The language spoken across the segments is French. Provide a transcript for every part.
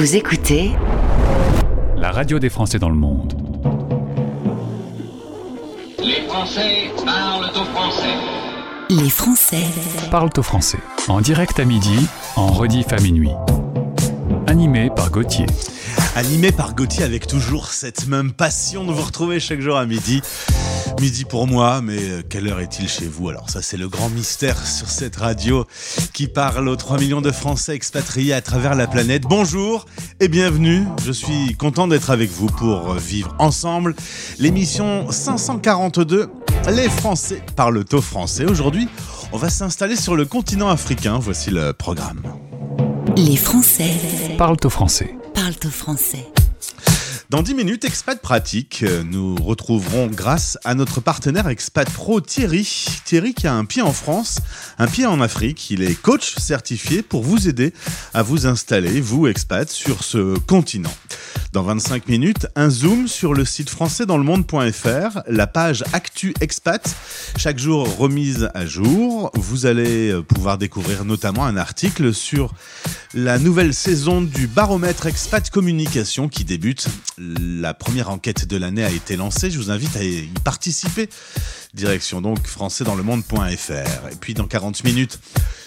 Vous écoutez la radio des Français dans le monde. Les Français parlent au français. Les Français Parlent au français. En direct à midi, en rediff à minuit. Animé par Gauthier. Animé par Gauthier avec toujours cette même passion de vous retrouver chaque jour à midi. Midi pour moi, mais euh, quelle heure est-il chez vous? Alors ça c'est le grand mystère sur cette radio qui parle aux 3 millions de Français expatriés à travers la planète. Bonjour et bienvenue, je suis content d'être avec vous pour vivre ensemble l'émission 542 Les Français parlent au français. Aujourd'hui, on va s'installer sur le continent africain, voici le programme. Les Français Parlent au français. parlent au français. Dans 10 minutes, Expat Pratique, euh, nous retrouverons grâce à notre partenaire Expat Pro Thierry. Thierry qui a un pied en France, un pied en Afrique. Il est coach certifié pour vous aider à vous installer, vous expat, sur ce continent. Dans 25 minutes, un zoom sur le site français dans le monde.fr, la page Actu Expat, chaque jour remise à jour. Vous allez euh, pouvoir découvrir notamment un article sur la nouvelle saison du baromètre Expat Communication qui débute. La première enquête de l'année a été lancée. Je vous invite à y participer. Direction donc français dans le monde.fr. Et puis dans 40 minutes,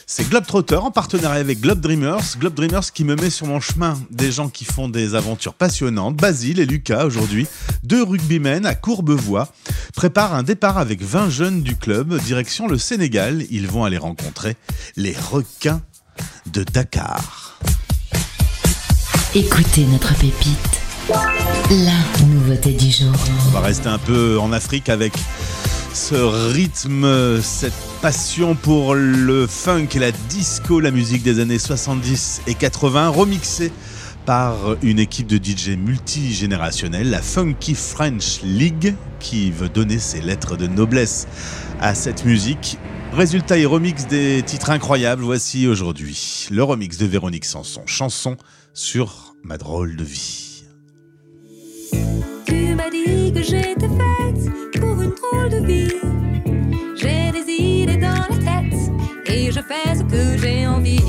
c'est Globetrotter en partenariat avec Globe Dreamers. Globe Dreamers qui me met sur mon chemin des gens qui font des aventures passionnantes. Basile et Lucas aujourd'hui, deux rugbymen à Courbevoie, préparent un départ avec 20 jeunes du club direction le Sénégal. Ils vont aller rencontrer les requins de Dakar. Écoutez notre pépite. La nouveauté du jour. On va rester un peu en Afrique avec ce rythme, cette passion pour le funk et la disco, la musique des années 70 et 80, remixée par une équipe de DJ multigénérationnelle, la Funky French League, qui veut donner ses lettres de noblesse à cette musique. Résultat et remix des titres incroyables, voici aujourd'hui le remix de Véronique Sanson, chanson sur ma drôle de vie. Tu m'as dit que j'étais faite pour une drôle de vie. J'ai des idées dans la tête et je fais ce que j'ai envie.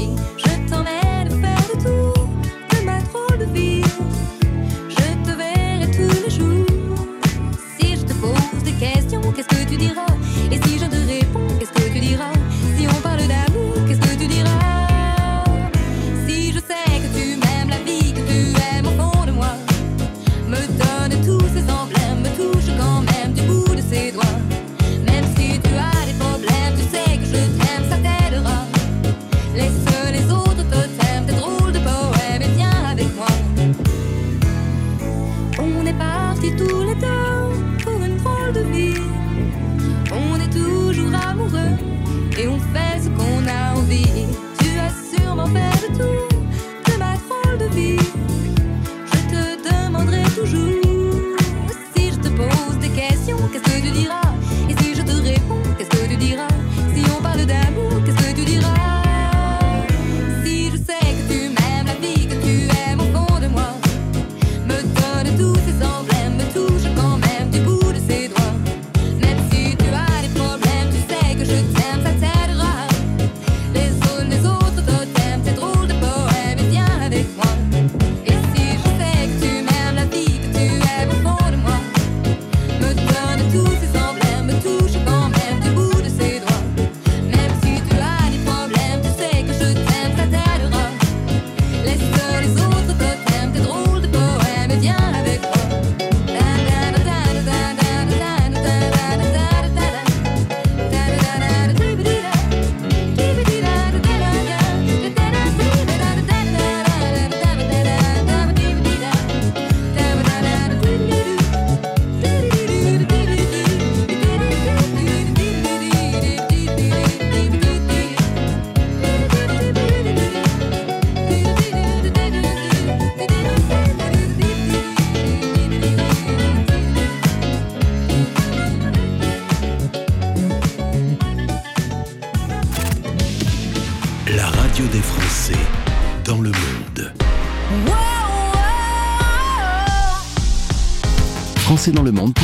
Françaisdanslemonde.fr Elle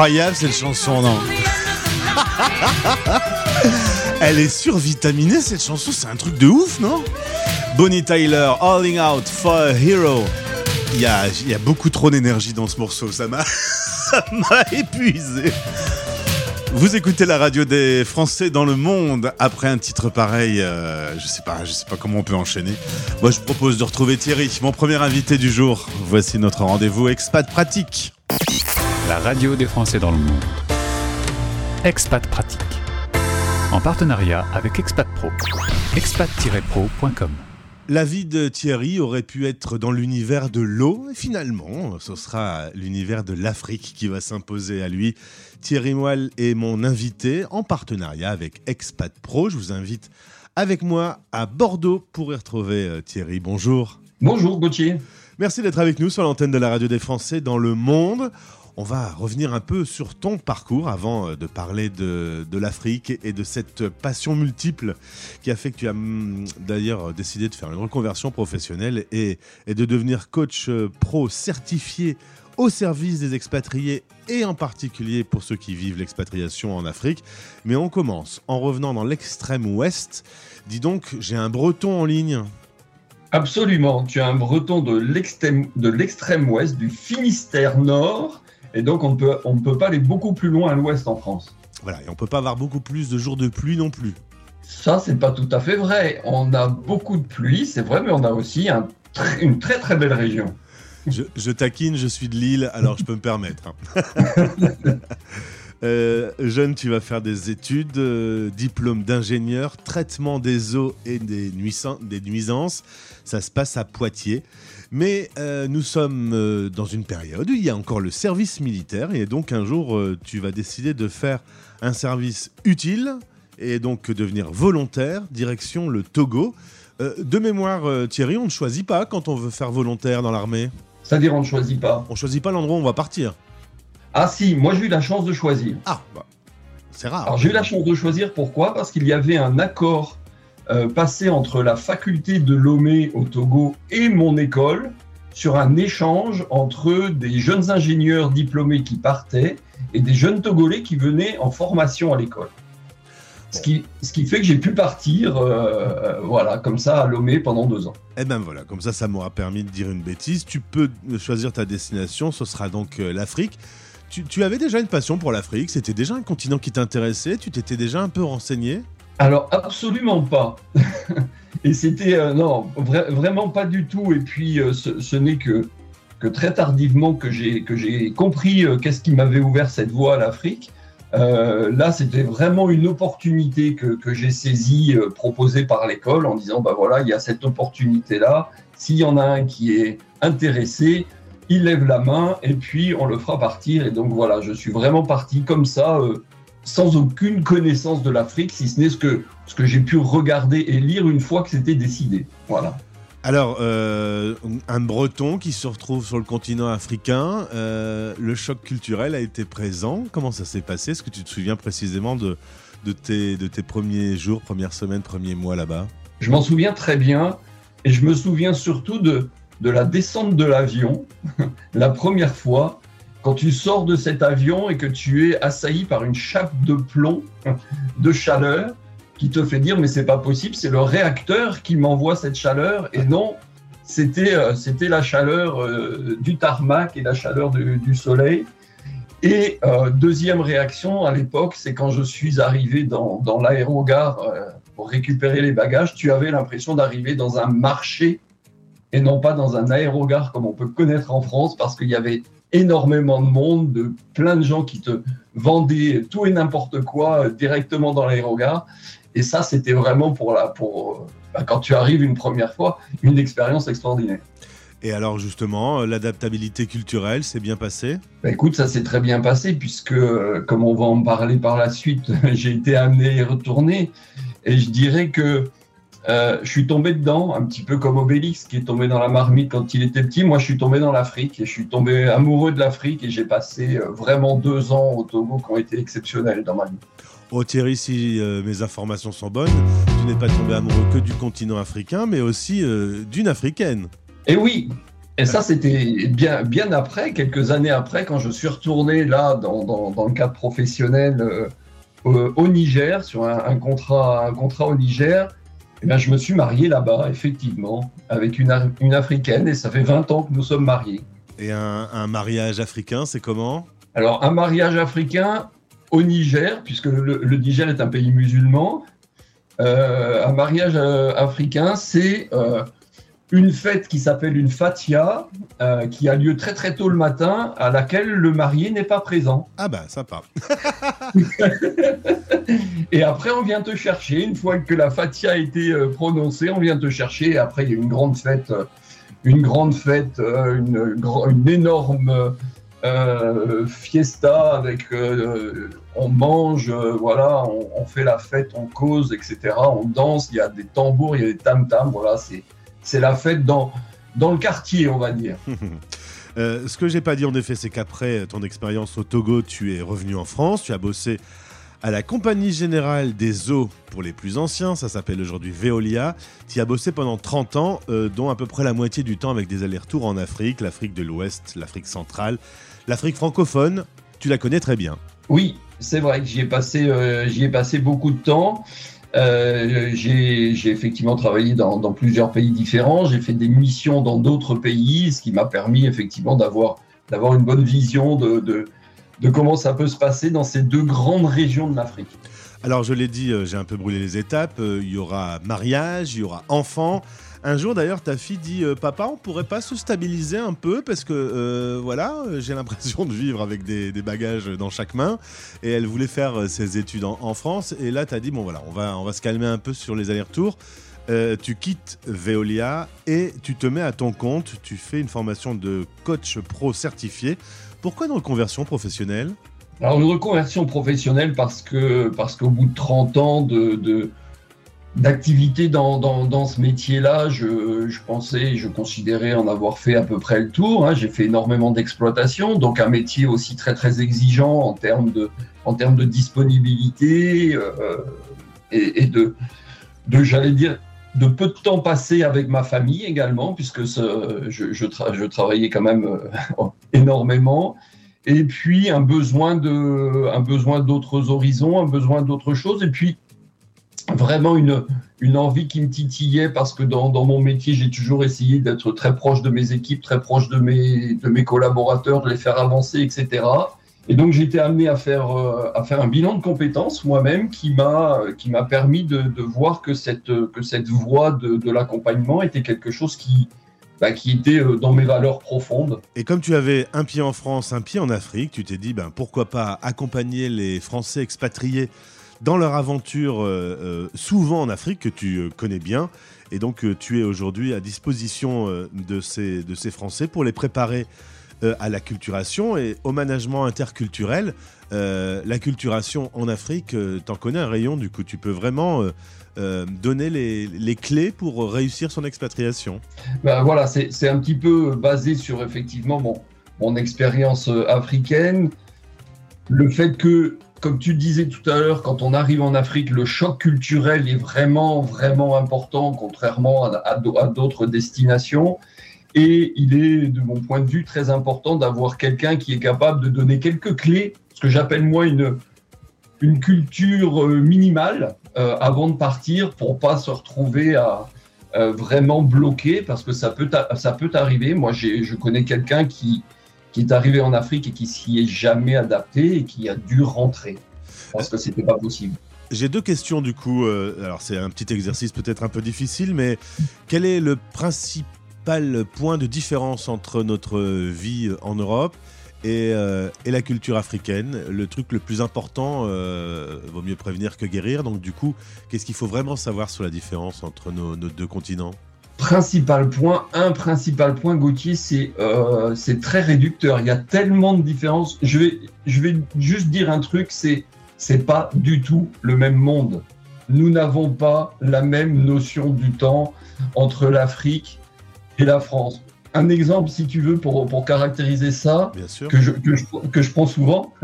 incroyable cette chanson, non Elle est survitaminée cette chanson, c'est un truc de ouf, non Bonnie Tyler, Alling Out for a Hero. Il y a, beaucoup trop d'énergie dans ce morceau, ça m'a, épuisé. Vous écoutez la radio des Français dans le monde. Après un titre pareil, euh, je sais pas, je sais pas comment on peut enchaîner. Moi, je propose de retrouver Thierry, mon premier invité du jour. Voici notre rendez-vous expat pratique. La radio des Français dans le monde. Expat Pratique. En partenariat avec Expat Pro. expat-pro.com. La vie de Thierry aurait pu être dans l'univers de l'eau, et finalement, ce sera l'univers de l'Afrique qui va s'imposer à lui. Thierry Moelle est mon invité en partenariat avec Expat Pro. Je vous invite avec moi à Bordeaux pour y retrouver euh, Thierry. Bonjour. Bonjour Gauthier. Merci d'être avec nous sur l'antenne de la radio des Français dans le monde. On va revenir un peu sur ton parcours avant euh, de parler de, l'Afrique et de cette passion multiple qui a fait que tu as hum, d'ailleurs décidé de faire une reconversion professionnelle et, et de devenir coach euh, pro certifié au service des expatriés et en particulier pour ceux qui vivent l'expatriation en Afrique. Mais on commence en revenant dans l'extrême ouest. Dis donc, j'ai un breton en ligne. Absolument, tu as un breton de l'extrême ouest, du Finistère Nord, et donc on ne peut, on ne peut pas aller beaucoup plus loin à l'ouest en France. Voilà, et on peut pas avoir beaucoup plus de jours de pluie non plus. Ça, c'est pas tout à fait vrai. On a beaucoup de pluie, c'est vrai, mais on a aussi un une très très belle région. Je, je taquine, je suis de Lille, alors je peux me permettre. hein. Euh, jeune, tu vas faire des études, euh, diplôme d'ingénieur, traitement des eaux et des nuisances. Ça se passe à Poitiers. Mais euh, nous sommes euh, dans une période où il y a encore le service militaire. Et donc un jour, euh, tu vas décider de faire un service utile et donc devenir volontaire, direction le Togo. De mémoire, Thierry, on ne choisit pas quand on veut faire volontaire dans l'armée. C'est-à-dire, on ne choisit pas. On choisit pas l'endroit où on va partir. Ah si, moi j'ai eu la chance de choisir. Ah, bah, c'est rare. Alors j'ai eu la chance de choisir, pourquoi? Parce qu'il y avait un accord euh, passé entre la faculté de Lomé au Togo et mon école sur un échange entre des jeunes ingénieurs diplômés qui partaient et des jeunes Togolais qui venaient en formation à l'école. Ce qui, ce qui fait que j'ai pu partir, euh, euh, voilà, comme ça à Lomé pendant deux ans. Eh ben voilà, comme ça, ça m'aura permis de dire une bêtise. Tu peux choisir ta destination, ce sera donc euh, l'Afrique. Tu, tu avais déjà une passion pour l'Afrique, c'était déjà un continent qui t'intéressait, tu t'étais déjà un peu renseigné? Alors absolument pas. et c'était euh, non, vra- vraiment pas du tout. Et puis euh, ce, n'est que très tardivement que j'ai compris euh, qu'est-ce qui m'avait ouvert cette voie à l'Afrique. Là, c'était vraiment une opportunité que, que j'ai saisie, proposée par l'école, en disant bah voilà, il y a cette opportunité-là. S'il y en a un qui est intéressé, il lève la main et puis on le fera partir. Et donc voilà, je suis vraiment parti comme ça. Sans aucune connaissance de l'Afrique, si ce n'est ce que, ce que j'ai pu regarder et lire une fois que c'était décidé. Voilà. Alors, euh, un breton qui se retrouve sur le continent africain, euh, le choc culturel a été présent. Comment ça s'est passé? Est-ce que tu te souviens précisément de, de, tes, de tes premiers jours, premières semaines, premiers mois là-bas? Je m'en souviens très bien et je me souviens surtout de, de la descente de l'avion, la première fois, quand tu sors de cet avion et que tu es assailli par une chape de plomb, de chaleur, qui te fait dire mais c'est pas possible, c'est le réacteur qui m'envoie cette chaleur et non, c'était euh, c'était la chaleur euh, du tarmac et la chaleur du, soleil. Et euh, deuxième réaction à l'époque, c'est quand je suis arrivé dans, dans l'aérogare pour récupérer les bagages, tu avais l'impression d'arriver dans un marché et non pas dans un aérogare comme on peut connaître en France parce qu'il y avait énormément de monde, de plein de gens qui te vendaient tout et n'importe quoi euh, directement dans l'aérogare. Et ça, c'était vraiment pour la, pour, euh, bah, quand tu arrives une première fois, une expérience extraordinaire. Et alors justement, euh, l'adaptabilité culturelle s'est bien passée Bah, écoute, ça s'est très bien passé puisque, comme on va en parler par la suite, j'ai été amené à y retourner. Et je dirais que euh, je suis tombé dedans, un petit peu comme Obélix qui est tombé dans la marmite quand il était petit. Moi, je suis tombé dans l'Afrique et je suis tombé amoureux de l'Afrique et j'ai passé euh, vraiment deux ans au Togo qui ont été exceptionnels dans ma vie. Oh Thierry, si euh, mes informations sont bonnes, tu n'es pas tombé amoureux que du continent africain, mais aussi euh, d'une africaine. Et oui, Et ça, c'était bien, bien après, quelques années après, quand je suis retourné là dans, dans, dans le cadre professionnel euh, au, au Niger, sur un, un contrat, un contrat au Niger. Eh bien, je me suis marié là-bas, effectivement, avec une, une Africaine, et ça fait 20 ans que nous sommes mariés. Et un, un mariage africain, c'est comment? Alors, un mariage africain au Niger, puisque le, le Niger est un pays musulman, euh, un mariage euh, africain, c'est euh, une fête qui s'appelle une fatia, euh, qui a lieu très très tôt le matin, à laquelle le marié n'est pas présent. Ah bah, sympa. Et après, on vient te chercher. Une fois que la fatia a été euh, prononcée, on vient te chercher. Et après, il y a une grande fête, euh, une grande fête, une, énorme euh, fiesta avec. euh, on mange, euh, voilà, on, on fait la fête, on cause, etc. On danse. Il y a des tambours, il y a des tam-tams. Voilà, c'est c'est la fête dans dans le quartier, on va dire. Euh, ce que j'ai pas dit en effet, c'est qu'après ton expérience au Togo, tu es revenu en France, tu as bossé à la Compagnie Générale des Eaux pour les plus anciens, ça s'appelle aujourd'hui Veolia. Tu y as bossé pendant 30 ans, euh, dont à peu près la moitié du temps avec des allers-retours en Afrique, l'Afrique de l'Ouest, l'Afrique centrale, l'Afrique francophone. Tu la connais très bien. Oui, c'est vrai que j'y ai passé, euh, j'y ai passé beaucoup de temps. Euh, j'ai effectivement travaillé dans, dans plusieurs pays différents. J'ai fait des missions dans d'autres pays, ce qui m'a permis effectivement d'avoir d'avoir une bonne vision de, de, de comment ça peut se passer dans ces deux grandes régions de l'Afrique. Alors je l'ai dit, euh, j'ai un peu brûlé les étapes. euh, Il y aura mariage, il y aura enfant. Un jour d'ailleurs, ta fille dit euh, Papa, on pourrait pas se stabiliser un peu parce que euh, voilà, euh, j'ai l'impression de vivre avec des, bagages dans chaque main. Et elle voulait faire ses études en, France. Et là, tu as dit Bon voilà, on va, on va se calmer un peu sur les allers-retours. Tu quittes Veolia et tu te mets à ton compte. Tu fais une formation de coach pro certifié. Pourquoi dans la conversion professionnelle? Alors une reconversion professionnelle parce que parce qu'au bout de 30 ans de, de- d'activité dans, dans, dans ce métier-là, je, je pensais, je considérais en avoir fait à peu près le tour. hein. J'ai fait énormément d'exploitation, donc un métier aussi très très exigeant en termes de en termes de disponibilité euh, et, de de j'allais dire de peu de temps passé avec ma famille également, puisque je, je, tra- je travaillais quand même euh, énormément et puis un besoin un besoin d'autres horizons, un besoin d'autres choses, et puis vraiment une, une envie qui me titillait parce que dans, dans mon métier, j'ai toujours essayé d'être très proche de mes équipes, très proche de mes, de mes collaborateurs, de les faire avancer, etc. Et donc j'ai été amené à faire, euh, à faire un bilan de compétences moi-même qui m'a permis de, de voir que cette, que cette voie de, de l'accompagnement était quelque chose qui, bah, qui était euh, dans mes valeurs profondes. Et comme tu avais un pied en France, un pied en Afrique, tu t'es dit ben, pourquoi pas accompagner les Français expatriés dans leur aventure, euh, euh, souvent en Afrique, que tu euh, connais bien. Et donc tu es aujourd'hui à disposition de, ces, Français pour les préparer à la culturation et au management interculturel. Euh, la culturation en Afrique, euh, t'en connais un rayon, du coup tu peux vraiment donner les, clés pour réussir son expatriation. Ben voilà, c'est un petit peu basé sur effectivement mon, expérience africaine. Le fait que, comme tu disais tout à l'heure, quand on arrive en Afrique, le choc culturel est vraiment, vraiment important, contrairement à, à d'au- à d'autres destinations. Et il est, de mon point de vue, très important d'avoir quelqu'un qui est capable de donner quelques clés, ce que j'appelle moi une, une culture euh, minimale euh, avant de partir pour pas se retrouver à, euh, vraiment bloqué parce que ça peut ça peut arriver. Moi, je connais quelqu'un qui qui est arrivé en Afrique et qui s'y est jamais adapté et qui a dû rentrer parce que c'était pas possible. J'ai deux questions du coup. euh, alors c'est un petit exercice peut-être un peu difficile, mais quel est le principal point de différence entre notre vie en Europe et, euh, et la culture africaine? Le truc le plus important, euh, vaut mieux prévenir que guérir. Donc du coup, qu'est-ce qu'il faut vraiment savoir sur la différence entre nos, nos deux continents? Principal point, un principal point, Gauthier, c'est euh, c'est très réducteur. Il y a tellement de différences. Je vais je vais juste dire un truc, c'est c'est pas du tout le même monde. Nous n'avons pas la même notion du temps entre l'Afrique et la France. Un exemple, si tu veux, pour, pour caractériser ça, Bien sûr. que je, que je, que je prends souvent.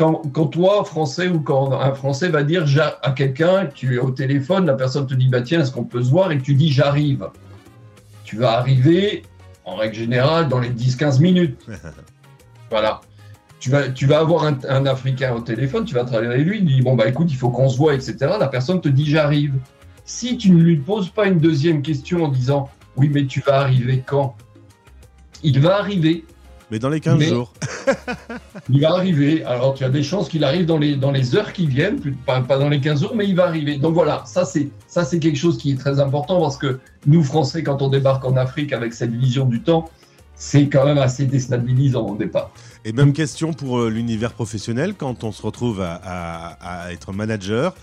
Quand, quand toi, Français, ou quand un Français va dire à quelqu'un, tu es au téléphone, la personne te dit bah tiens, est-ce qu'on peut se voir? Et tu dis j'arrive. Tu vas arriver en règle générale, dans les 10-15 minutes. voilà. Tu vas, tu vas avoir un, un Africain au téléphone, tu vas travailler avec lui, il dit Bon, bah écoute, il faut qu'on se voit, etc. La personne te dit J'arrive. Si tu ne lui poses pas une deuxième question en disant Oui, mais tu vas arriver quand? Il va arriver. Mais dans les 15 Mais- jours. Il va arriver. Alors, tu as des chances qu'il arrive dans les, dans les heures qui viennent, pas, pas dans les 15 jours, mais il va arriver. Donc voilà, ça c'est, ça c'est quelque chose qui est très important parce que nous, Français, quand on débarque en Afrique avec cette vision du temps, c'est quand même assez déstabilisant au départ. Et même question pour euh, l'univers professionnel, quand on se retrouve à, à- à être manager.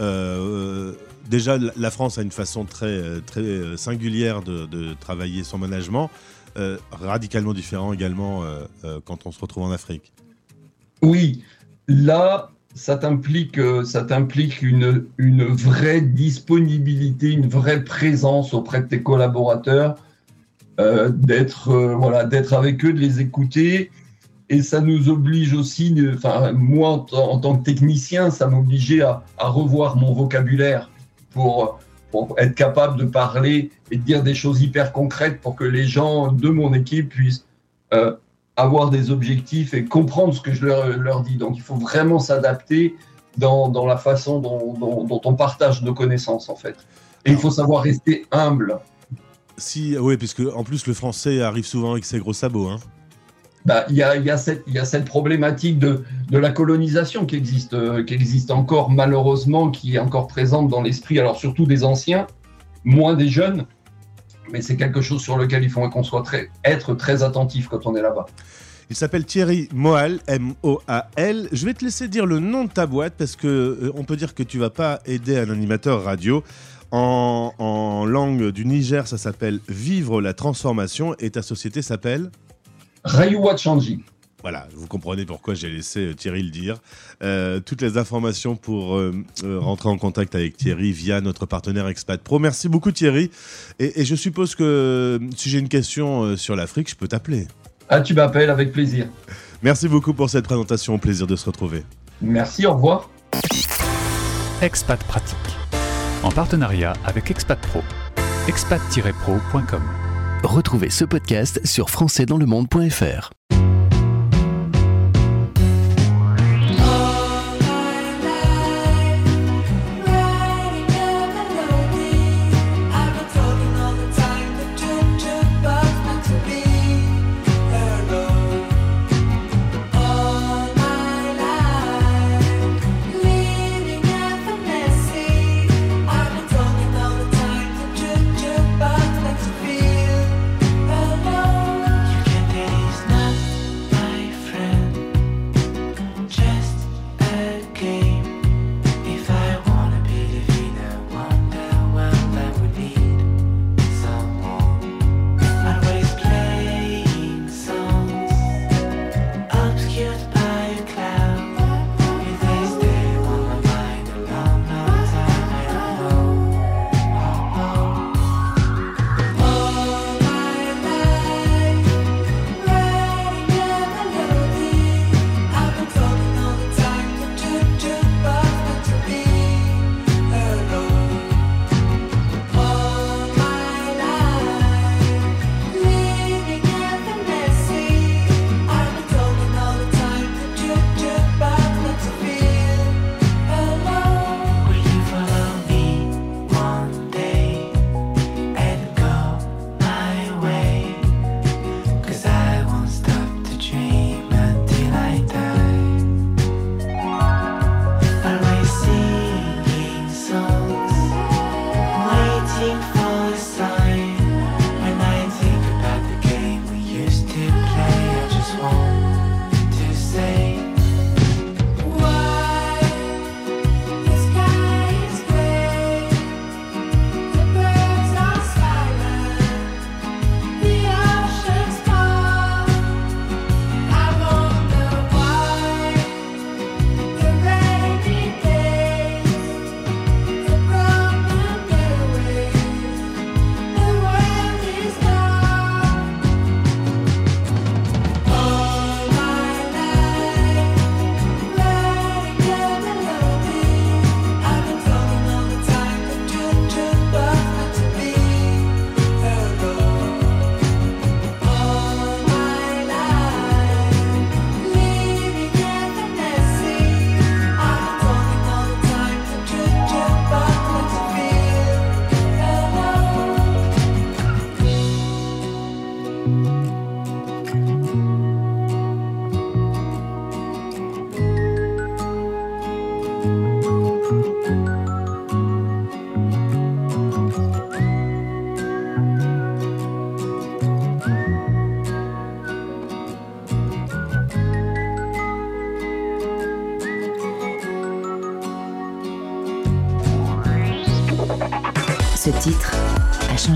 Euh, déjà, la- France a une façon très, euh, très euh, singulière de, de travailler son management, euh, radicalement différent également euh, euh, quand on se retrouve en Afrique. Oui, là, ça t'implique, une, une vraie disponibilité, une vraie présence auprès de tes collaborateurs, d'être voilà, d'être avec eux, de les écouter. Et ça nous oblige aussi, moi en, tant- que technicien, ça m'obligeait à revoir mon vocabulaire pour, pour être capable de parler et de dire des choses hyper concrètes pour que les gens de mon équipe puissent euh, avoir des objectifs et comprendre ce que je leur, dis. Donc il faut vraiment s'adapter dans, dans la façon dont, dont- dont on partage nos connaissances en fait. Et il faut savoir rester humble. Si, oui, puisque en plus le français arrive souvent avec ses gros sabots. Hein. Bah, y, a, cette- problématique de, la colonisation qui existe, euh, qui existe encore malheureusement, qui est encore présente dans l'esprit, alors surtout des anciens, moins des jeunes, mais c'est quelque chose sur lequel il faut qu'on soit très, être très attentif quand on est là-bas. Il s'appelle Thierry Moal, M-O-A-L. Je vais te laisser dire le nom de ta boîte parce que euh, on peut dire que tu vas pas aider un animateur radio. En langue du Niger, ça s'appelle Vivre la transformation et ta société s'appelle? Rayuwa Chanji. Voilà, vous comprenez pourquoi j'ai laissé euh, Thierry le dire. Euh, toutes les informations pour euh, rentrer en contact avec Thierry via notre partenaire Expat Pro. Merci beaucoup Thierry. Et, et je suppose que si j'ai une question sur l'Afrique, je peux t'appeler. Ah, tu m'appelles avec plaisir. Merci beaucoup pour cette présentation. Au plaisir de se retrouver. Merci, au revoir. Expat Pratique. En partenariat avec Expat Pro. expat-pro.com. Retrouvez ce podcast sur françaisdanslemonde.fr.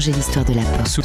a changé l'histoire de la pop. Sou-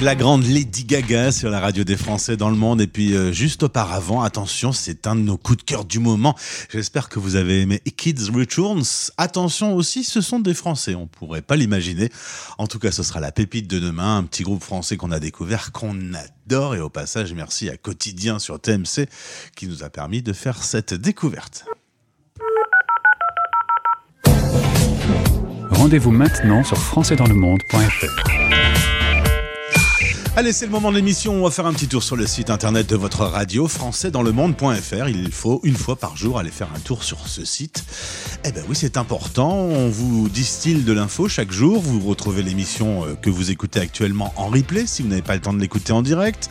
La grande Lady Gaga sur la radio des Français dans le monde. Et puis euh, juste auparavant, attention, c'est un de nos coups de cœur du moment. J'espère que vous avez aimé Kids Returns. Attention aussi, ce sont des Français, on pourrait pas l'imaginer. En tout cas, ce sera la pépite de demain, un petit groupe français qu'on a découvert, qu'on adore. Et au passage, merci à Quotidien sur TMC qui nous a permis de faire cette découverte. Rendez-vous maintenant sur françaisdanslemonde.fr. Allez, c'est le moment de l'émission. On va faire un petit tour sur le site internet de votre radio, françaisdanslemonde.fr. Il faut une fois par jour aller faire un tour sur ce site. Eh ben oui, c'est important. On vous distille de l'info chaque jour. Vous retrouvez l'émission euh, que vous écoutez actuellement en replay si vous n'avez pas le temps de l'écouter en direct.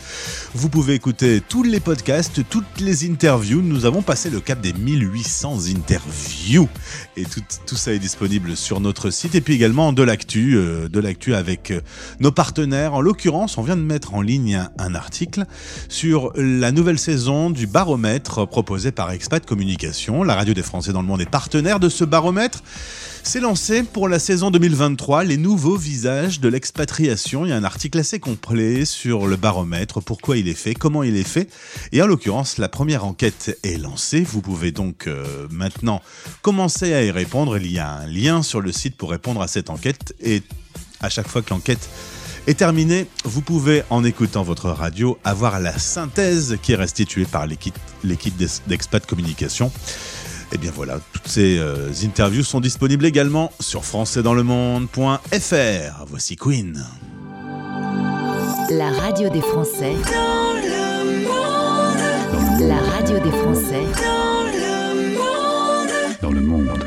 Vous pouvez écouter tous les podcasts, toutes les interviews. Nous avons passé le cap des 1800 interviews. Et tout, tout ça est disponible sur notre site. Et puis également de l'actu, euh, de l'actu avec euh, nos partenaires. En l'occurrence, on vient de mettre en ligne un, article sur la nouvelle saison du baromètre proposé par Expat Communication. La radio des Français dans le monde est partenaire de ce baromètre. C'est lancé pour la saison 2023 les nouveaux visages de l'expatriation. Il y a un article assez complet sur le baromètre, pourquoi il est fait, comment il est fait? Et en l'occurrence, la première enquête est lancée. Vous pouvez donc euh, maintenant commencer à y répondre. Il y a un lien sur le site pour répondre à cette enquête. Et à chaque fois que l'enquête est terminée, vous pouvez, en écoutant votre radio, avoir la synthèse qui est restituée par l'équipe l'équipe d'Ex- d'Expat Communication. Et bien voilà, toutes ces euh, interviews sont disponibles également sur françaisdanslemonde.fr. Voici Queen. La radio des Français. La radio des Français. Dans le monde, dans le monde, dans le monde.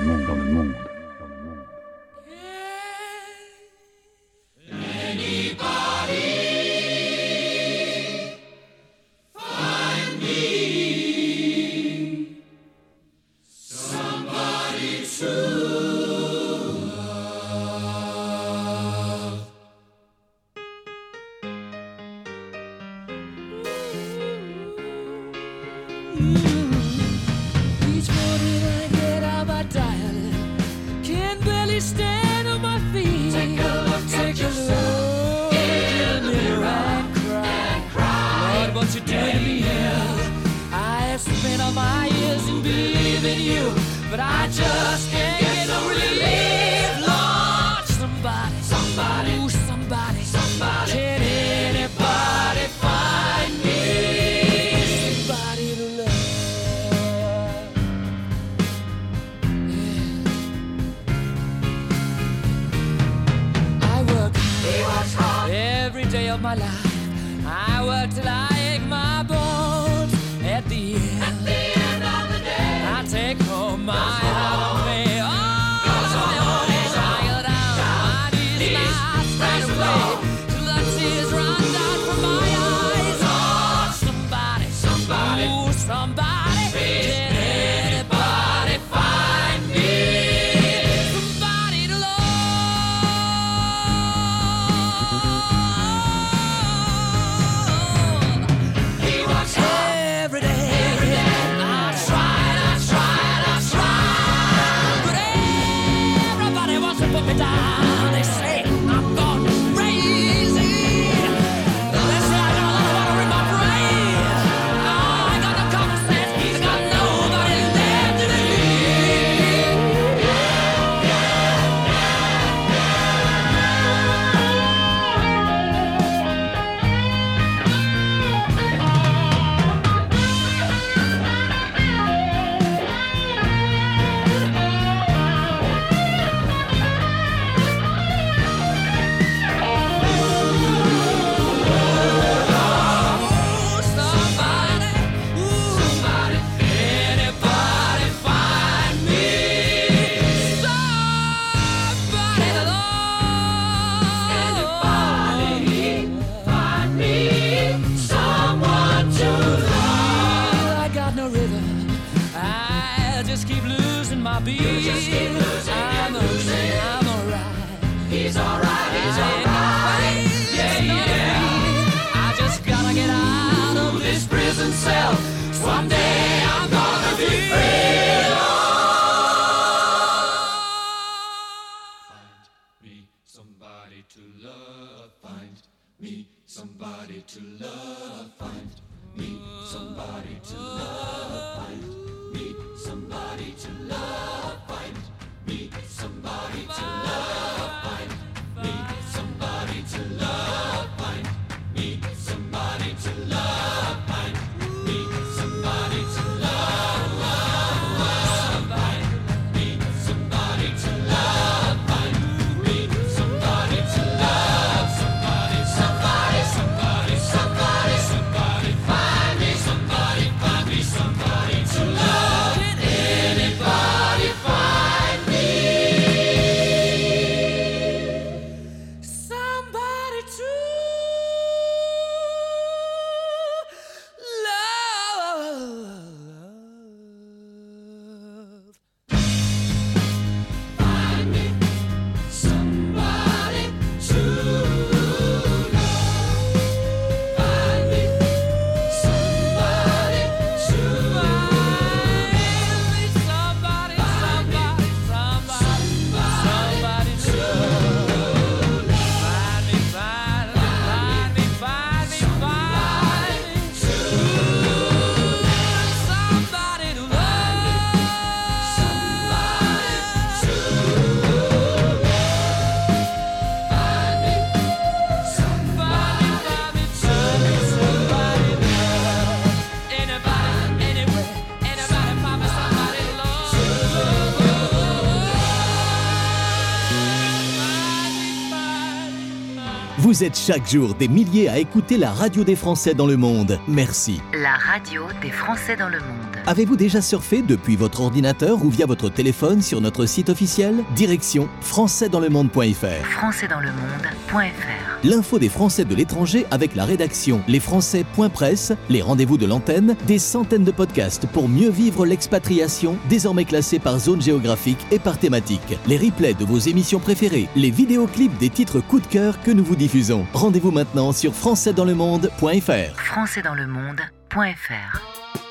Vous êtes chaque jour des milliers à écouter la radio des Français dans le monde. Merci. La radio des Français dans le monde. Avez-vous déjà surfé depuis votre ordinateur ou via votre téléphone sur notre site officiel? Direction françaisdanslemonde.fr. Françaisdanslemonde.fr. L'info des Français de l'étranger avec la rédaction lesfrançais.presse, les rendez-vous de l'antenne, des centaines de podcasts pour mieux vivre l'expatriation, désormais classés par zone géographique et par thématique, les replays de vos émissions préférées, les vidéoclips des titres coup de cœur que nous vous diffusons. Rendez-vous maintenant sur françaisdanslemonde.fr. Françaisdanslemonde.fr.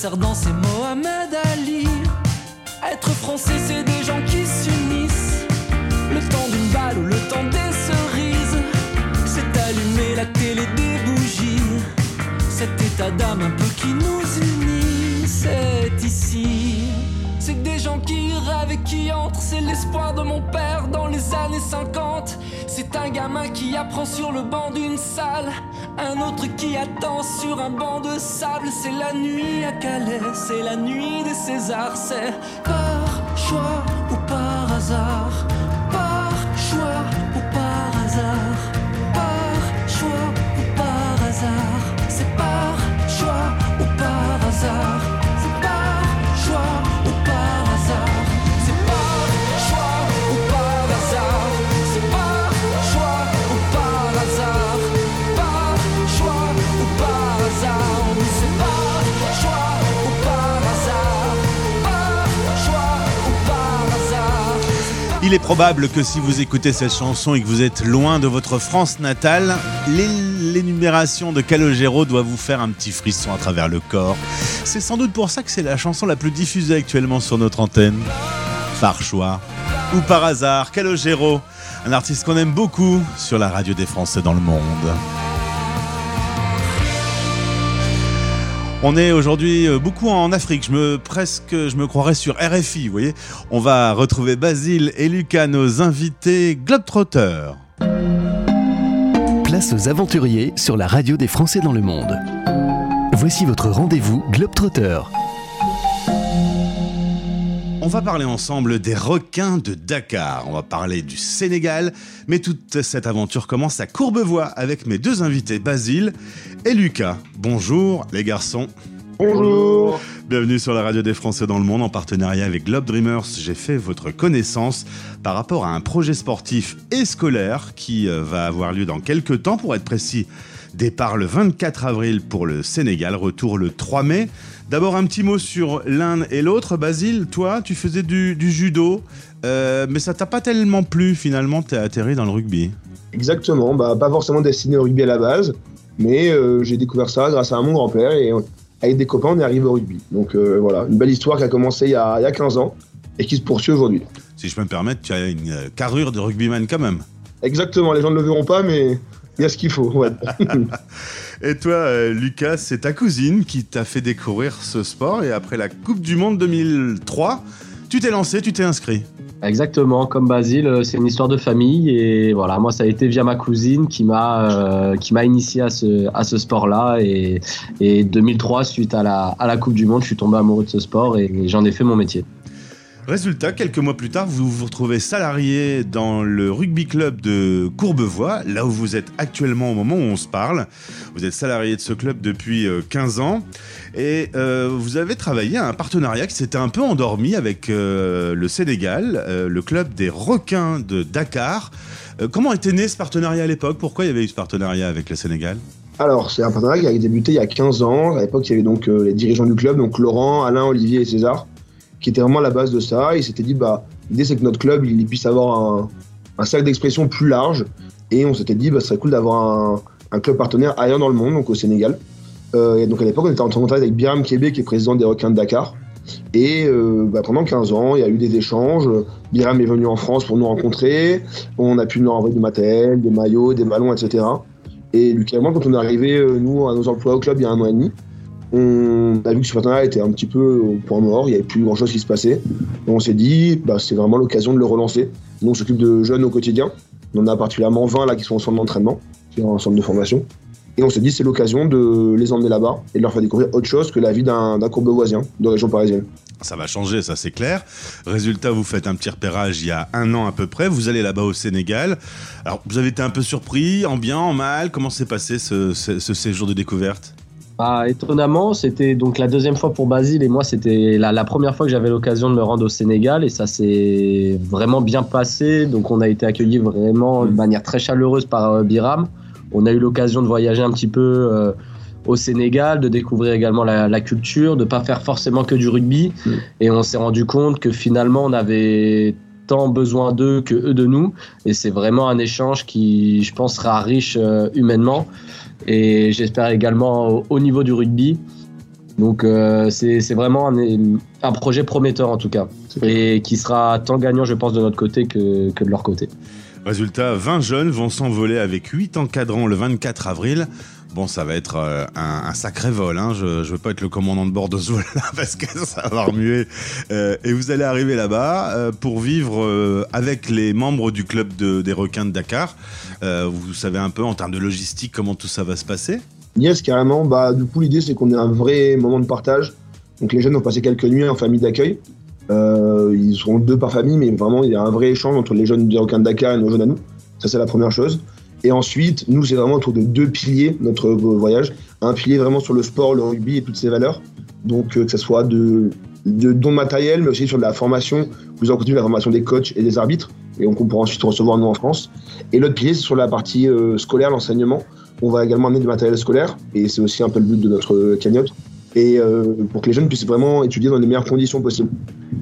C'est Mohamed Ali. Être français, c'est des gens qui s'unissent. Le temps d'une balle ou le temps des cerises. C'est allumer la télé des bougies. Cet état d'âme un peu qui nous unit, c'est ici. C'est des gens qui rêvent et qui entrent, c'est l'espoir de mon père dans les années 50. C'est un gamin qui apprend sur le banc d'une salle, un autre qui attend sur un banc de sable. C'est la nuit à Calais, c'est la nuit des Césars, c'est par choix ou par hasard, Il est probable que si vous écoutez cette chanson et que vous êtes loin de votre France natale, l'é- l'énumération de Calogero doit vous faire un petit frisson à travers le corps. C'est sans doute pour ça que c'est la chanson la plus diffusée actuellement sur notre antenne. Par choix ou par hasard, Calogero, un artiste qu'on aime beaucoup sur la radio des Français dans le monde. On est aujourd'hui euh, beaucoup en Afrique. Je me presque, je me croirais sur RFI. Vous voyez, on va retrouver Basile et Lucas, nos invités Globetrotter. Place aux aventuriers sur la radio des Français dans le monde. Voici votre rendez-vous Globetrotter. On va parler ensemble des requins de Dakar. On va parler du Sénégal. Mais toute cette aventure commence à Courbevoie avec mes deux invités, Basile et Lucas. Bonjour les garçons. Bonjour. Bienvenue sur la radio des Français dans le monde en partenariat avec Globe Dreamers. J'ai fait votre connaissance par rapport à un projet sportif et scolaire qui euh, va avoir lieu dans quelques temps, pour être précis. Départ le 24 avril pour le Sénégal, retour le 3 mai. D'abord un petit mot sur l'un et l'autre. Basile, toi, tu faisais du, du judo, euh, mais ça t'a pas tellement plu finalement, t'es atterri dans le rugby. Exactement, bah, pas forcément destiné au rugby à la base, mais euh, j'ai découvert ça grâce à mon grand-père et on- avec des copains, on est arrivé au rugby. Donc euh, voilà, une belle histoire qui a commencé il y a, il y a 15 ans et qui se poursuit aujourd'hui. si je peux me permettre, tu as une euh, carrure de rugbyman quand même. Exactement, les gens ne le verront pas, mais il y a ce qu'il faut. ouais. Et toi, euh, Lucas, c'est ta cousine qui t'a fait découvrir ce sport. Et après la Coupe du Monde 2003, tu t'es lancé, tu t'es inscrit. Exactement, comme Basile, euh, c'est une histoire de famille et voilà, moi ça a été via ma cousine qui m'a euh, initié à ce à ce sport-là et, et 2003 suite à la à la Coupe du Monde, je suis tombé amoureux de ce sport et j'en ai fait mon métier. Résultat, quelques mois plus tard, vous vous retrouvez salarié dans le rugby club de Courbevoie, là où vous êtes actuellement au moment où on se parle. Vous êtes salarié de ce club depuis euh, 15 ans et euh, vous avez travaillé à un partenariat qui s'était un peu endormi avec euh, le Sénégal, euh, le club des requins de Dakar. Euh, comment était né ce partenariat à l'époque? Pourquoi il y avait eu ce partenariat avec le Sénégal? Alors, c'est un partenariat qui a débuté il y a 15 ans. À l'époque, il y avait donc euh, les dirigeants du club, donc Laurent, Alain, Olivier et César, qui étaient vraiment la base de ça. Ils s'étaient dit, bah, l'idée c'est que notre club il puisse avoir un, un cercle d'expression plus large. Et on s'était dit, bah, ce serait cool d'avoir un, club partenaire ailleurs dans le monde, donc au Sénégal. Euh, et donc à l'époque, on était en contact avec Biram Kébé, qui est président des requins de Dakar. Et euh, bah, pendant 15 ans, il y a eu des échanges. Biram est venu en France pour nous rencontrer. On a pu nous envoyer du matériel, des maillots, des ballons, etc. Et Lucas et quand on est arrivé, euh, nous, à nos emplois au club il y a un an et demi, on a vu que ce partenariat était un petit peu au point mort, il n'y avait plus grand chose qui se passait. On s'est dit, bah, c'est vraiment l'occasion de le relancer. Nous, on s'occupe de jeunes au quotidien. On a particulièrement 20 là qui sont en centre d'entraînement, qui sont en centre de formation. Et on s'est dit, c'est l'occasion de les emmener là-bas et de leur faire découvrir autre chose que la vie d'un courbevoisien de région parisienne. Ça va changer, ça c'est clair. Résultat, vous faites un petit repérage il y a un an à peu près. Vous allez là-bas au Sénégal. Alors, vous avez été un peu surpris, en bien, en mal. Comment s'est passé ce séjour de découverte? Bah, étonnamment, c'était donc la deuxième fois pour Basile et moi, c'était la, la première fois que j'avais l'occasion de me rendre au Sénégal et ça s'est vraiment bien passé. Donc, on a été accueillis vraiment de manière très chaleureuse par euh, Biram. On a eu l'occasion de voyager un petit peu euh, au Sénégal, de découvrir également la, la culture, de pas faire forcément que du rugby. Et on s'est rendu compte que finalement, on avait tant besoin d'eux que eux de nous. Et c'est vraiment un échange qui, je pense, sera riche euh, humainement et j'espère également au, au niveau du rugby. Donc euh, c'est vraiment un, un projet prometteur en tout cas et qui sera tant gagnant je pense de notre côté que, que de leur côté. Résultat, 20 jeunes vont s'envoler avec 8 encadrants le 24 avril. Bon, ça va être euh, un, sacré vol. Hein. Je ne veux pas être le commandant de bord de ce vol-là parce que ça va remuer. Euh, et vous allez arriver là-bas euh, pour vivre avec les membres du club de- des requins de Dakar. Vous savez un peu en termes de logistique comment tout ça va se passer? Yes, carrément. Bah, du coup, l'idée, c'est qu'on ait un vrai moment de partage. Donc, les jeunes ont passé quelques nuits en famille d'accueil. Ils seront deux par famille, mais vraiment, il y a un vrai échange entre les jeunes des requins de Dakar et nos jeunes à nous. Ça, c'est la première chose. Et ensuite, nous, c'est vraiment autour de deux piliers, notre euh, voyage. Un pilier vraiment sur le sport, le rugby et toutes ses valeurs. Donc, euh, que ce soit de, de dons matériel, mais aussi sur de la formation. Vous en continuez la formation des coachs et des arbitres. Et on pourra ensuite recevoir nous en France. Et l'autre pilier, c'est sur la partie euh, scolaire, l'enseignement. On va également amener du matériel scolaire. Et c'est aussi un peu le but de notre cagnotte. Et pour que les jeunes puissent vraiment étudier dans les meilleures conditions possibles.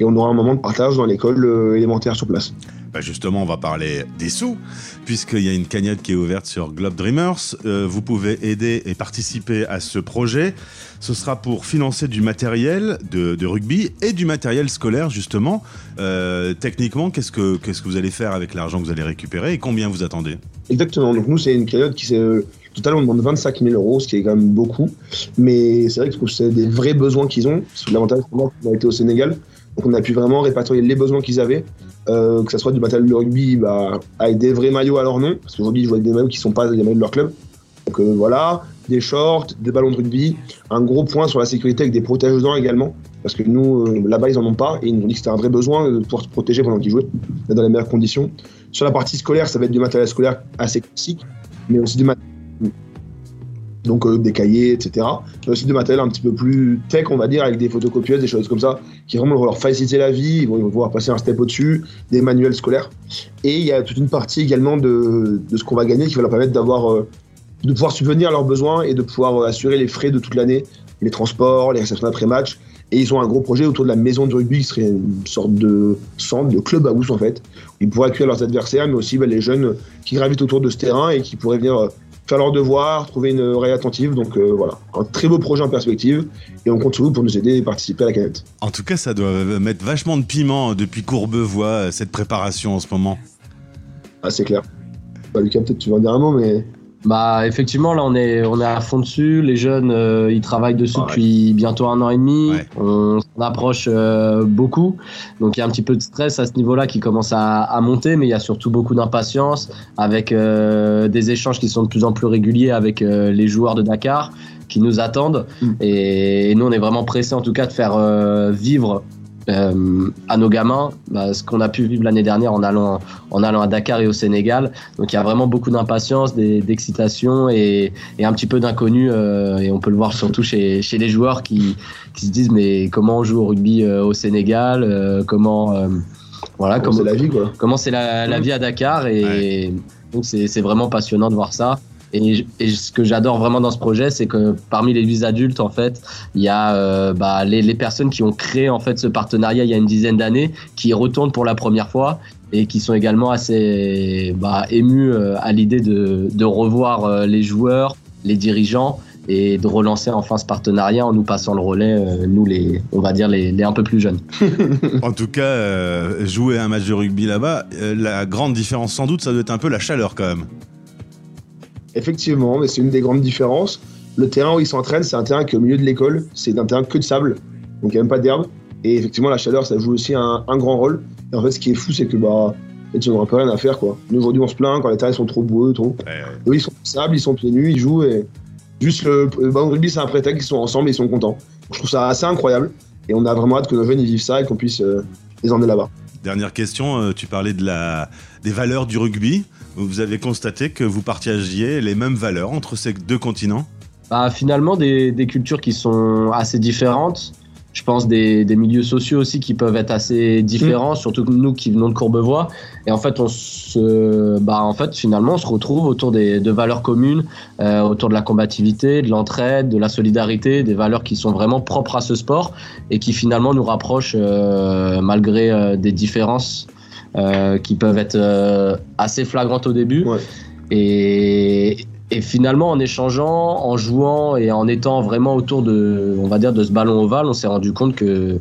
Et on aura un moment de partage dans l'école élémentaire sur place. Bah justement, on va parler des sous, puisqu'il y a une cagnotte qui est ouverte sur Globe Dreamers. Euh, vous pouvez aider et participer à ce projet. Ce sera pour financer du matériel de, rugby et du matériel scolaire, justement. Euh, techniquement, qu'est-ce que, qu'est-ce que vous allez faire avec l'argent que vous allez récupérer et combien vous attendez? Exactement. Donc nous, c'est une cagnotte qui s'est... euh, Total, on demande 25 000 euros, ce qui est quand même beaucoup. Mais c'est vrai que c'est des vrais besoins qu'ils ont. L'avantage, qu'on a été au Sénégal. On a pu vraiment répertorier les besoins qu'ils avaient. Euh, que ce soit du matériel de rugby bah, avec des vrais maillots à leur nom. Parce qu'aujourd'hui, je vois des maillots qui ne sont pas des maillots de leur club. Donc euh, voilà, des shorts, des ballons de rugby. Un gros point sur la sécurité avec des protège-dents également. Parce que nous, euh, là-bas, ils en ont pas. Et ils nous ont dit que c'était un vrai besoin de pouvoir se protéger pendant qu'ils jouaient, dans les meilleures conditions. Sur la partie scolaire, ça va être du matériel scolaire assez classique, mais aussi du matériel donc euh, des cahiers, etc. Mais aussi du matériel un petit peu plus tech, on va dire, avec des photocopieuses, des choses comme ça, qui vraiment vont leur faciliter la vie, ils vont, pouvoir passer un step au-dessus, des manuels scolaires. Et il y a toute une partie également de, de ce qu'on va gagner qui va leur permettre d'avoir, euh, de pouvoir subvenir à leurs besoins et de pouvoir euh, assurer les frais de toute l'année, les transports, les réceptions d'après-match. Et ils ont un gros projet autour de la maison de rugby qui serait une sorte de centre, de club en fait. Où ils pourraient accueillir leurs adversaires, mais aussi bah, les jeunes qui gravitent autour de ce terrain et qui pourraient venir faire leurs devoirs, trouver une oreille attentive. Donc euh, voilà, un très beau projet en perspective et on compte sur vous pour nous aider et participer à la canette. En tout cas, ça doit mettre vachement de piment depuis Courbevoie, cette préparation en ce moment. Ah, c'est clair. Bah, Lucas, peut-être tu vas en dire un mot, mais Bah effectivement là on est on est à fond dessus. Les jeunes euh, ils travaillent dessus depuis bientôt un an et demi. On s'en approche euh, beaucoup. Donc il y a un petit peu de stress à ce niveau-là qui commence à, à monter, mais il y a surtout beaucoup d'impatience avec euh, des échanges qui sont de plus en plus réguliers avec euh, les joueurs de Dakar qui nous attendent. Et, et nous on est vraiment pressés en tout cas de faire euh, vivre euh, à nos gamins bah, ce qu'on a pu vivre l'année dernière en allant, en allant à Dakar et au Sénégal. Donc il y a vraiment beaucoup d'impatience, d'excitation et, et un petit peu d'inconnu. euh, et on peut le voir surtout chez, chez les joueurs qui, qui se disent mais comment on joue au rugby euh, au Sénégal euh, Comment euh, voilà Comment c'est la vie, quoi. Comment c'est la, la vie à Dakar et donc c'est vraiment passionnant de voir ça. Et, ce que j'adore vraiment dans ce projet, c'est que parmi les huit adultes, en fait, il y a euh, bah, les, personnes qui ont créé en fait ce partenariat il y a une dizaine d'années, qui retournent pour la première fois et qui sont également assez bah, émus euh, à l'idée de, revoir euh, les joueurs, les dirigeants et de relancer enfin ce partenariat en nous passant le relais, nous les, on va dire les, un peu plus jeunes. en tout cas, jouer un match de rugby là-bas, la grande différence sans doute, ça doit être un peu la chaleur quand même. Effectivement, mais c'est une des grandes différences. Le terrain où ils s'entraînent, c'est un terrain qui est au milieu de l'école. C'est un terrain que de sable, donc il n'y a même pas d'herbe. Et effectivement, la chaleur, ça joue aussi un, un grand rôle. Et en fait, ce qui est fou, c'est que bah, ils n'ont un peu rien à faire. Quoi. Nous, aujourd'hui, on se plaint quand les terrains sont trop boueux, trop. Eux, ils sont au sable, ils sont pieds nus, ils jouent. Et juste le, le ballon de rugby, c'est un prétexte, ils sont ensemble et ils sont contents. Je trouve ça assez incroyable. Et on a vraiment hâte que nos jeunes ils vivent ça et qu'on puisse euh, les emmener là-bas. Dernière question, euh, tu parlais de la, des valeurs du rugby. Vous avez constaté que vous partagiez les mêmes valeurs entre ces deux continents? Bah, finalement, des, des cultures qui sont assez différentes. Je pense des, des milieux sociaux aussi qui peuvent être assez différents, surtout que nous qui venons de Courbevoie. Et en fait, on se, bah, en fait, finalement, on se retrouve autour des, de valeurs communes, euh, autour de la combativité, de l'entraide, de la solidarité, des valeurs qui sont vraiment propres à ce sport et qui finalement nous rapprochent euh, malgré euh, des différences qui peuvent être euh, assez flagrantes au début. Et, et finalement, en échangeant, en jouant et en étant vraiment autour de, on va dire, de ce ballon ovale, on s'est rendu compte que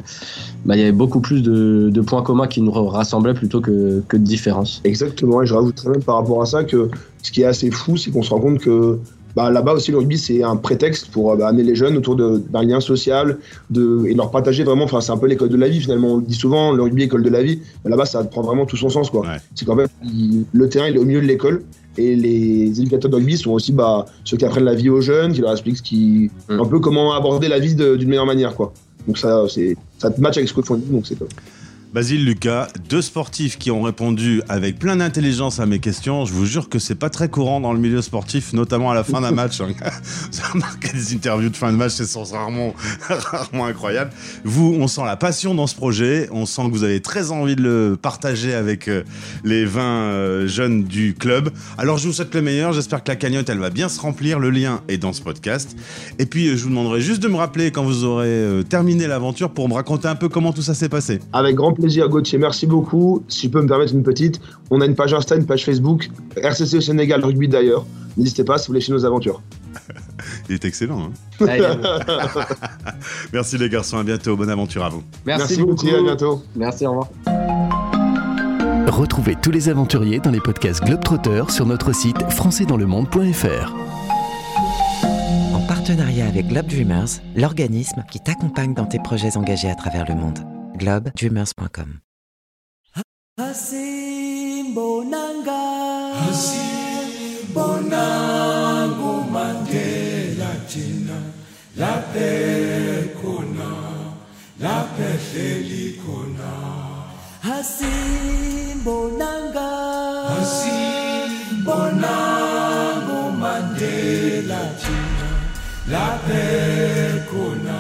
bah, il y avait beaucoup plus de, de points communs qui nous rassemblaient plutôt que, que de différences. Exactement, et je rajouterais même par rapport à ça que ce qui est assez fou, c'est qu'on se rend compte que bah, là-bas aussi le rugby c'est un prétexte pour euh, bah, amener les jeunes autour d'un lien social de, et leur partager vraiment, enfin c'est un peu l'école de la vie finalement, on dit souvent, le rugby école de la vie, mais là-bas ça prend vraiment tout son sens quoi. C'est qu'en fait il- le terrain il est au milieu de l'école et les éducateurs de rugby sont aussi bah, ceux qui apprennent la vie aux jeunes, qui leur expliquent ce qui, un peu comment aborder la vie d'une meilleure manière quoi. Donc ça, c'est, ça te match avec ce que font donc c'est top. Basile, Lucas, deux sportifs qui ont répondu avec plein d'intelligence à mes questions. Je vous jure que c'est pas très courant dans le milieu sportif, notamment à la fin d'un match. hein. Vous avez remarqué des interviews de fin de match, c'est rarement, rarement incroyable. Vous, on sent la passion dans ce projet. On sent que vous avez très envie de le partager avec euh, les 20 euh, jeunes du club. Alors, je vous souhaite le meilleur. J'espère que la cagnotte, elle va bien se remplir. Le lien est dans ce podcast. Et puis, euh, je vous demanderai juste de me rappeler quand vous aurez terminé l'aventure pour me raconter un peu comment tout ça s'est passé. Avec grand plaisir, Gauthier. Merci beaucoup. Si je peux me permettre une petite, on a une page Insta, une page Facebook, RCC au Sénégal, rugby d'ailleurs. N'hésitez pas si vous voulez suivre nos aventures. Il est excellent. hein Merci les garçons, à bientôt. Bonne aventure à vous. Merci, Merci, beaucoup. Gauthier, à bientôt. Merci, au revoir. Retrouvez tous les aventuriers dans les podcasts Globetrotter sur notre site françaisdanslemonde.fr. En partenariat avec Globe Dreamers, l'organisme qui t'accompagne dans tes projets engagés à travers le monde. globedreamers.com Hasimbonanga Hasimbonangu Mandela Jina Laphe khona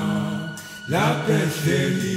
Laphe hleli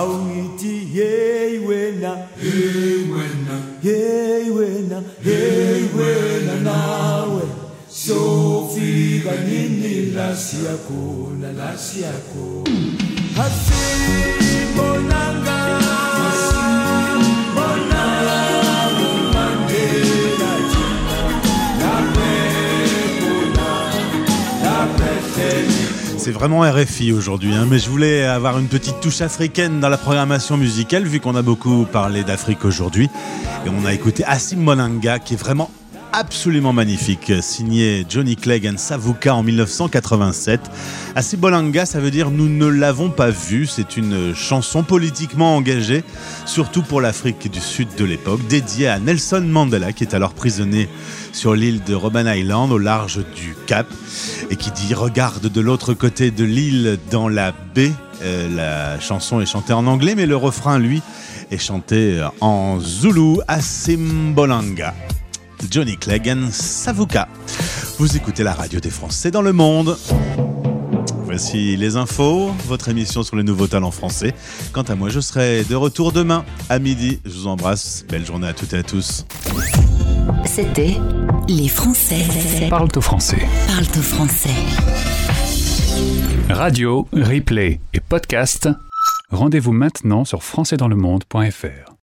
awuyithi hey wena hey wena hey wena hey wena nawe sofika nini la siyakhona la siyakhona vraiment RFI aujourd'hui, hein, mais je voulais avoir une petite touche africaine dans la programmation musicale, vu qu'on a beaucoup parlé d'Afrique aujourd'hui. Et on a écouté Assim Molanga, qui est vraiment absolument magnifique, signé Johnny Clegg and Savuka en 1987. Asibolanga, ça veut dire nous ne l'avons pas vu. C'est une chanson politiquement engagée, surtout pour l'Afrique du Sud de l'époque, dédiée à Nelson Mandela, qui est alors prisonnier sur l'île de Robben Island, au large du Cap, et qui dit regarde de l'autre côté de l'île dans la baie. Euh, la chanson est chantée en anglais, mais le refrain, lui, est chanté en zoulou, Asimbolanga. Johnny Clegg and Savuka. Vous écoutez la radio des Français dans le monde. Voici les infos, votre émission sur les nouveaux talents français. Quant à moi, je serai de retour demain à midi. Je vous embrasse. Belle journée à toutes et à tous. C'était Les Français. Parle au français. Parle au français. Radio, replay et podcast. Rendez-vous maintenant sur françaisdanslemonde.fr.